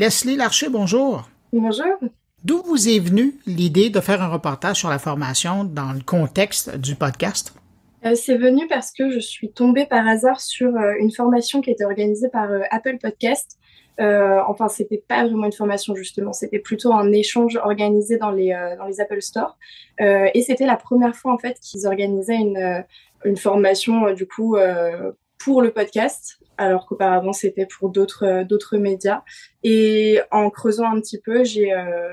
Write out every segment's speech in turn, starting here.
Leslie Larcher, bonjour. Bonjour. D'où vous est venue l'idée de faire un reportage sur la formation dans le contexte du podcast? Euh, c'est venu parce que je suis tombée par hasard sur euh, une formation qui était organisée par euh, Apple Podcast. enfin, c'était pas vraiment une formation justement, c'était plutôt un échange organisé dans les dans les Apple Store. et c'était la première fois en fait qu'ils organisaient une une formation du coup pour le podcast, alors qu'auparavant c'était pour d'autres d'autres médias. Et en creusant un petit peu, j'ai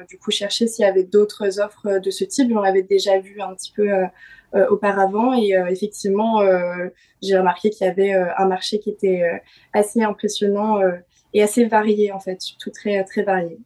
du coup cherché s'il y avait d'autres offres de ce type. J'en avais déjà vu un petit peu euh, auparavant. Et euh, effectivement, euh, j'ai remarqué qu'il y avait un marché qui était assez impressionnant et assez varié en fait, surtout très très varié.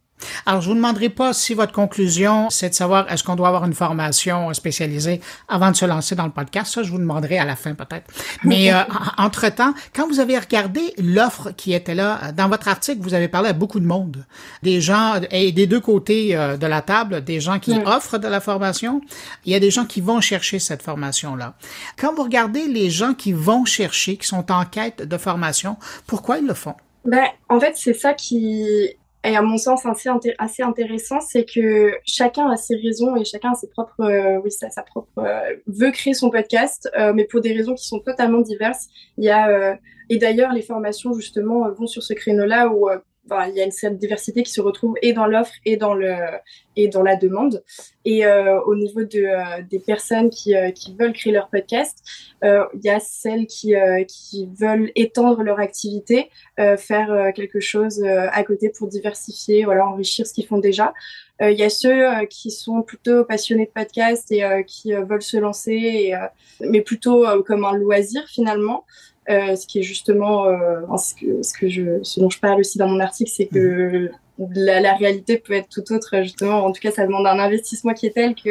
Alors, je vous demanderai pas si votre conclusion, c'est de savoir est-ce qu'on doit avoir une formation spécialisée avant de se lancer dans le podcast. Ça, je vous demanderai à la fin peut-être. Mais euh, entre-temps, quand vous avez regardé l'offre qui était là, dans votre article, vous avez parlé à beaucoup de monde. Des gens, et des deux côtés euh, de la table, des gens qui offrent de la formation. Il y a des gens qui vont chercher cette formation-là. Quand vous regardez les gens qui vont chercher, qui sont en quête de formation, pourquoi ils le font? Ben, en fait, c'est ça qui et à mon sens assez, intéressant, c'est que chacun a ses raisons et chacun a ses propres, euh, oui, sa, sa propre euh, veut créer son podcast, euh, mais pour des raisons qui sont totalement diverses. Il y a et d'ailleurs les formations justement vont sur ce créneau-là où il y a une certaine diversité qui se retrouve et dans l'offre et dans le et dans la demande. Et euh, au niveau de euh, des personnes qui euh, qui veulent créer leur podcast, il y a celles qui qui veulent étendre leur activité, faire quelque chose à côté pour diversifier, voilà, enrichir ce qu'ils font déjà. Il y a ceux qui sont plutôt passionnés de podcast et qui veulent se lancer, mais plutôt comme un loisir finalement. Euh, ce qui est justement euh, ce, dont je parle aussi dans mon article, c'est que la, réalité peut être tout autre. Justement, en tout cas, ça demande un investissement qui est tel que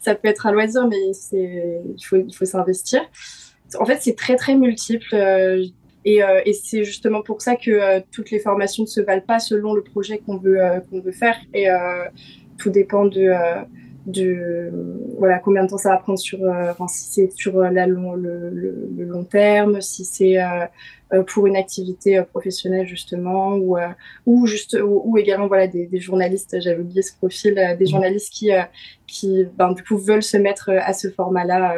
ça peut être un loisir, mais il faut s'investir. En fait, c'est très très multiple. Euh, et, et c'est justement pour ça que toutes les formations ne se valent pas selon le projet qu'on veut qu'on veut faire. Et tout dépend de de voilà combien de temps ça va prendre sur euh, enfin, si c'est sur euh, la long, le, le, long terme si c'est euh, pour une activité professionnelle justement ou ou juste ou, également voilà des, des journalistes j'avais oublié ce profil des mmh. journalistes qui qui ben, du coup veulent se mettre à ce format là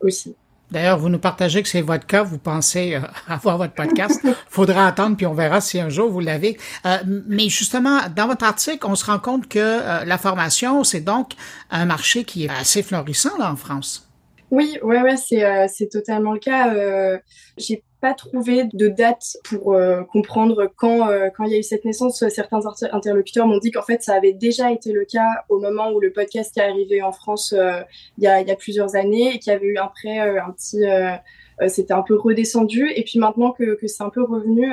aussi D'ailleurs, vous nous partagez que c'est votre cas, vous pensez euh, avoir votre podcast. Faudra attendre, puis on verra si un jour vous l'avez. Euh, mais justement, dans votre article, on se rend compte que euh, la formation, c'est donc un marché qui est assez florissant là en France. Oui, ouais, ouais, c'est c'est totalement le cas. J'ai pas trouvé de date pour euh, comprendre quand euh, quand il y a eu cette naissance. Certains interlocuteurs m'ont dit qu'en fait ça avait déjà été le cas au moment où le podcast est arrivé en France euh, il y a il y a plusieurs années et qu'il y avait eu après un petit c'était un peu redescendu et puis maintenant que que c'est un peu revenu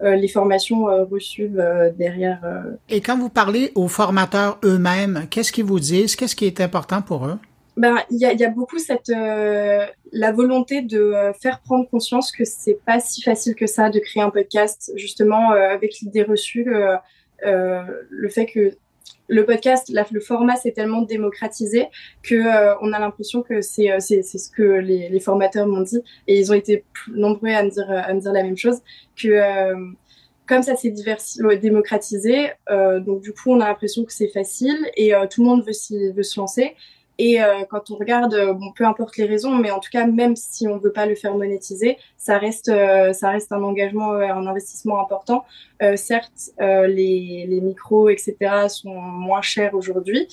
les formations reçues derrière. Et quand vous parlez aux formateurs eux-mêmes, qu'est-ce qu'ils vous disent? Qu'est-ce qui est important pour eux? Ben il y a, y a, beaucoup cette euh, la volonté de euh, faire prendre conscience que c'est pas si facile que ça de créer un podcast justement euh, avec l'idée reçue le fait que le podcast le format s'est tellement démocratisé que on a l'impression que c'est c'est ce que les, les formateurs m'ont dit et ils ont été nombreux à me dire à me dire la même chose que comme ça s'est démocratisé, euh, donc du coup on a l'impression que c'est facile et tout le monde veut, veut se lancer. Et euh, quand on regarde, euh, bon, peu importe les raisons, mais en tout cas, même si on ne veut pas le faire monétiser, ça reste, euh, ça reste un engagement, un investissement important. certes, les, les micros, etc., sont moins chers aujourd'hui.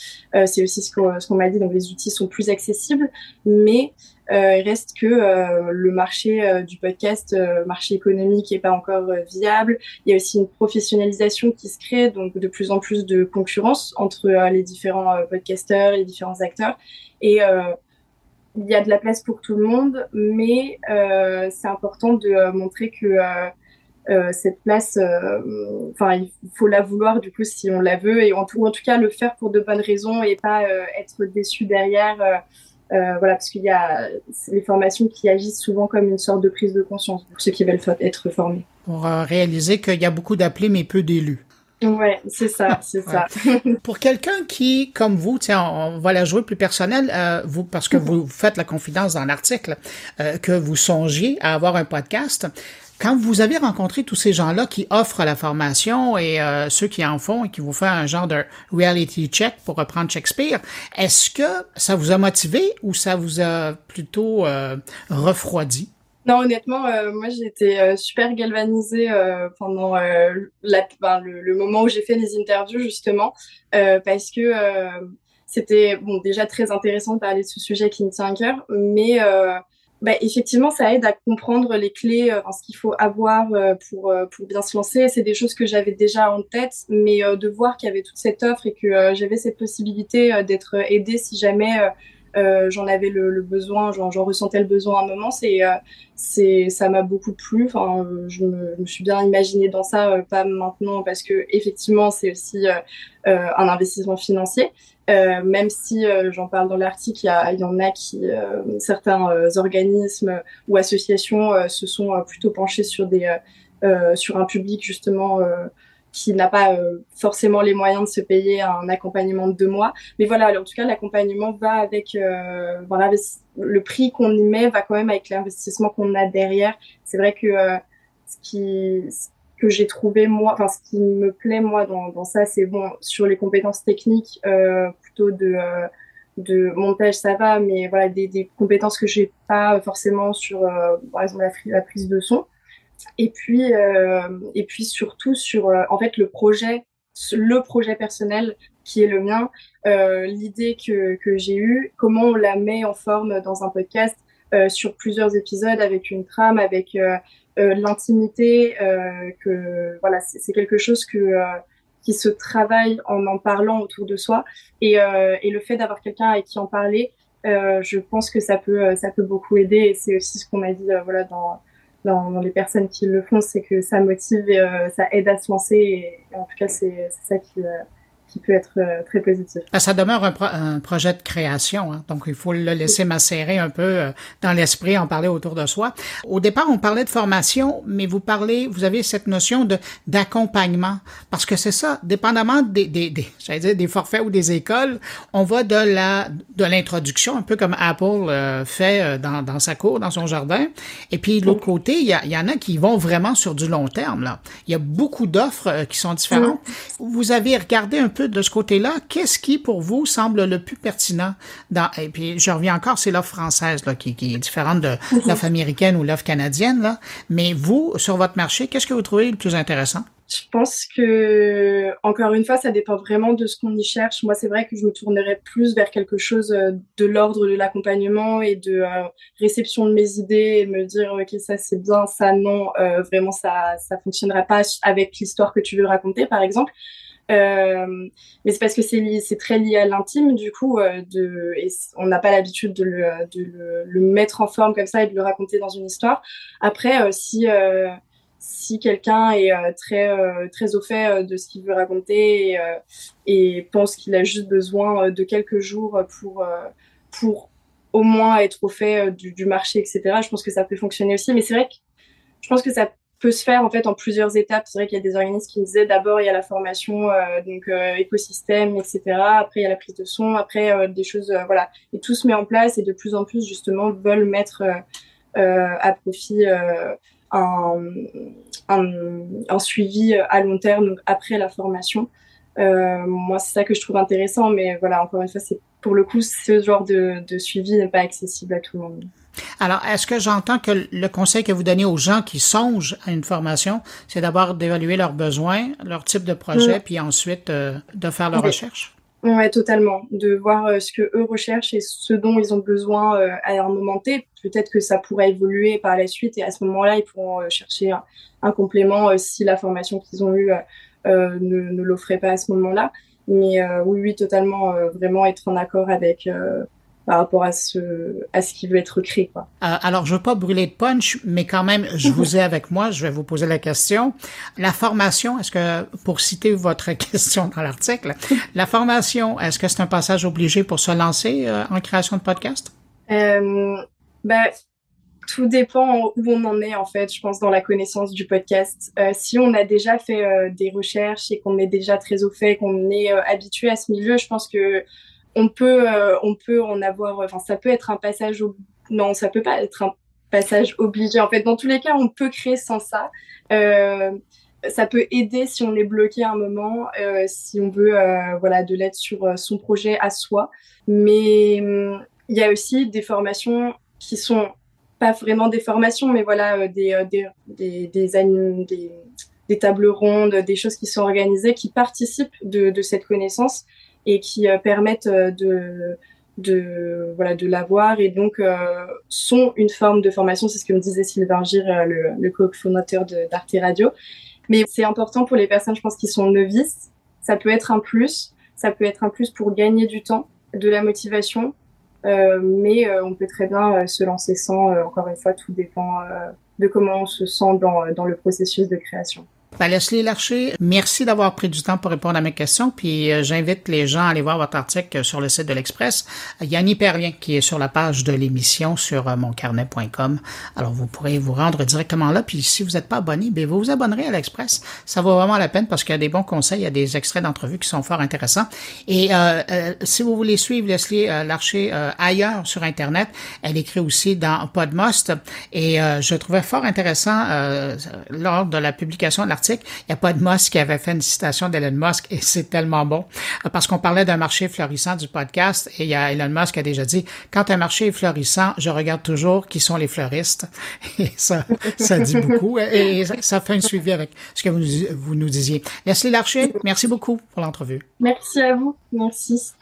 c'est aussi ce qu'on ce m'a dit, donc les outils sont plus accessibles, mais euh, il reste que euh, le marché euh, du podcast, marché économique, n'est pas encore viable. Il y a aussi une professionnalisation qui se crée, donc de plus en plus de concurrence entre les différents podcasteurs, les différents acteurs. Et il y a de la place pour tout le monde, mais c'est important de montrer que cette place, enfin, il faut la vouloir du coup si on la veut, et en tout, en tout cas le faire pour de bonnes raisons et pas être déçu derrière euh, voilà, parce qu'il y a les formations qui agissent souvent comme une sorte de prise de conscience pour ceux qui veulent être formés. Pour euh, réaliser qu'il y a beaucoup d'appelés mais peu d'élus. Ouais, c'est ça, c'est ça. Pour quelqu'un qui, comme vous, tiens, on va la jouer plus personnelle, euh, vous, parce que vous faites la confidence dans l'article, que vous songiez à avoir un podcast. Quand vous avez rencontré tous ces gens-là qui offrent la formation et euh, ceux qui en font et qui vous font un genre de reality check pour reprendre Shakespeare, est-ce que ça vous a motivé ou ça vous a plutôt euh, refroidi? Non, honnêtement, euh, moi j'étais euh, super galvanisée pendant ben, le, moment où j'ai fait les interviews justement, parce que c'était déjà très intéressant de parler de ce sujet qui me tient à cœur, mais bah, effectivement ça aide à comprendre les clés, ce qu'il faut avoir pour pour bien se lancer. C'est des choses que j'avais déjà en tête, mais de voir qu'il y avait toute cette offre et que j'avais cette possibilité d'être aidée si jamais euh, j'en avais le, le besoin, j'en ressentais le besoin à un moment. C'est, euh, c'est, ça m'a beaucoup plu. Enfin, je me, je me, suis bien imaginée dans ça, euh, pas maintenant parce que effectivement, c'est aussi euh, un investissement financier. même si j'en parle dans l'article, il y, y, en a qui, certains organismes ou associations se sont plutôt penchés sur des, sur un public justement qui n'a pas euh, forcément les moyens de se payer un accompagnement de deux mois. Mais voilà, en tout cas, l'accompagnement va avec euh, le prix qu'on y met va quand même avec l'investissement qu'on a derrière. C'est vrai que euh, ce qui ce que j'ai trouvé moi, enfin ce qui me plaît moi dans, dans ça, c'est bon sur les compétences techniques euh, plutôt de de montage ça va, mais voilà des, des compétences que j'ai pas forcément sur par exemple la prise de son. Et puis, euh, et puis surtout sur euh, en fait le projet, le projet personnel qui est le mien, euh, l'idée que, que j'ai eue, comment on la met en forme dans un podcast euh, sur plusieurs épisodes avec une trame, avec euh, euh, l'intimité, que voilà, c'est quelque chose que qui se travaille en en parlant autour de soi. Et, et le fait d'avoir quelqu'un avec qui en parler, je pense que ça peut ça peut beaucoup aider. Et c'est aussi ce qu'on m'a dit voilà dans dans, dans, les personnes qui le font, c'est que ça motive et euh, ça aide à se lancer. Et, en tout cas, c'est ça qui, euh, qui peut être euh, très positif. Ben, ça demeure un, pro un projet de création, hein, donc il faut le laisser macérer un peu euh, dans l'esprit, en parler autour de soi. Au départ, on parlait de formation, mais vous parlez, vous avez cette notion de d'accompagnement, parce que c'est ça, dépendamment des, des, des dire des forfaits ou des écoles, on va de la de l'introduction, un peu comme Apple euh, fait dans, dans sa cour, dans son jardin, et puis de l'autre côté, il y, a, y en a qui vont vraiment sur du long terme. Là, il y a beaucoup d'offres qui sont différentes. Vous avez regardé un peu de ce côté-là, qu'est-ce qui, pour vous, semble le plus pertinent dans, et puis je reviens encore, c'est l'offre française, là, qui, qui est différente de l'offre américaine ou l'offre canadienne, là. Mais vous, sur votre marché, qu'est-ce que vous trouvez le plus intéressant? Je pense que, encore une fois, ça dépend vraiment de ce qu'on y cherche. Moi, c'est vrai que je me tournerais plus vers quelque chose euh, de l'ordre de l'accompagnement et de euh, réception de mes idées et me dire, OK, ça c'est bien, ça non, euh, vraiment ça, ça fonctionnera pas avec l'histoire que tu veux raconter, par exemple. Euh, mais c'est parce que c'est très lié à l'intime du coup euh, de et on n'a pas l'habitude de, le, de le, le, mettre en forme comme ça et de le raconter dans une histoire. Après euh, si euh, quelqu'un est euh, très très au fait de ce qu'il veut raconter et, et pense qu'il a juste besoin de quelques jours pour pour au moins être au fait du, du marché etc. Je pense que ça peut fonctionner aussi. Mais c'est vrai que je pense que ça peut se faire en fait en plusieurs étapes. C'est vrai qu'il y a des organismes qui me disaient d'abord il y a la formation, euh, donc euh, écosystème, etc. Après il y a la prise de son, après euh, des choses, voilà. Et tout se met en place et de plus en plus justement veulent mettre à profit un, un, suivi à long terme, donc après la formation. moi c'est ça que je trouve intéressant, mais voilà encore une fois c'est pour le coup ce genre de suivi n'est pas accessible à tout le monde. Alors, est-ce que j'entends que le conseil que vous donnez aux gens qui songent à une formation, c'est d'abord d'évaluer leurs besoins, leur type de projet, mmh. puis ensuite euh, de faire leur oui. recherche? Oui, totalement. De voir euh, ce que eux recherchent et ce dont ils ont besoin euh, à un moment T. Peut-être que ça pourrait évoluer par la suite et à ce moment-là, ils pourront chercher un, un complément si la formation qu'ils ont eue ne, ne l'offrait pas à ce moment-là. Mais oui, oui, totalement, vraiment être en accord avec par rapport à ce, à ce qui veut être créé. Quoi. Euh, alors, je veux pas brûler de punch, mais quand même, je vous ai avec moi, je vais vous poser la question. La formation, est-ce que, pour citer votre question dans l'article, la formation, est-ce que c'est un passage obligé pour se lancer euh, en création de podcast? Euh, ben, tout dépend où on en est en fait, je pense, dans la connaissance du podcast. Euh, si on a déjà fait euh, des recherches et qu'on est déjà très au fait, qu'on est euh, habitué à ce milieu, je pense que on peut, euh, on peut en avoir, enfin, ça peut être un passage au, non, ça peut pas être un passage obligé. En fait, dans tous les cas, on peut créer sans ça. Euh, ça peut aider si on est bloqué à un moment, euh, si on veut euh, voilà, de l'aide sur euh, son projet à soi. Mais hum, il y a aussi des formations qui sont pas vraiment des formations, mais voilà, des, des, des, des, des, tables rondes, des choses qui sont organisées, qui participent de, de cette connaissance et qui permettent de, de voilà de l'avoir et donc sont une forme de formation c'est ce que me disait Sylvain Gir le, le co-fondateur d'Arte Radio mais c'est important pour les personnes, je pense, qui sont novices. Ça peut être un plus. Ça peut être un plus pour gagner du temps, de la motivation. Euh, mais euh, on peut très bien euh, se lancer sans. Euh, encore une fois, tout dépend de comment on se sent dans, dans le processus de création. Ben, Leslie Larcher, merci d'avoir pris du temps pour répondre à mes questions. Puis euh, j'invite les gens à aller voir votre article sur le site de l'Express. Il y a un hyperlien qui est sur la page de l'émission sur euh, moncarnet.com. Alors vous pourrez vous rendre directement là. Puis si vous n'êtes pas abonné, ben, vous vous abonnerez à l'Express. Ça vaut vraiment la peine parce qu'il y a des bons conseils, il y a des extraits d'entrevues qui sont fort intéressants. Et euh, euh si vous voulez suivre Leslie Larcher ailleurs sur Internet, elle écrit aussi dans Podmost. Et je trouvais fort intéressant lors de la publication de l'article il n'y a pas de Musk qui avait fait une citation d'Elon Musk et c'est tellement bon parce qu'on parlait d'un marché florissant du podcast et il y a Elon Musk qui a déjà dit quand un marché est florissant, je regarde toujours qui sont les fleuristes et ça, ça dit beaucoup et ça fait un suivi avec ce que vous, vous nous disiez. Leslie Larcher, merci beaucoup pour l'entrevue. Merci à vous. Merci.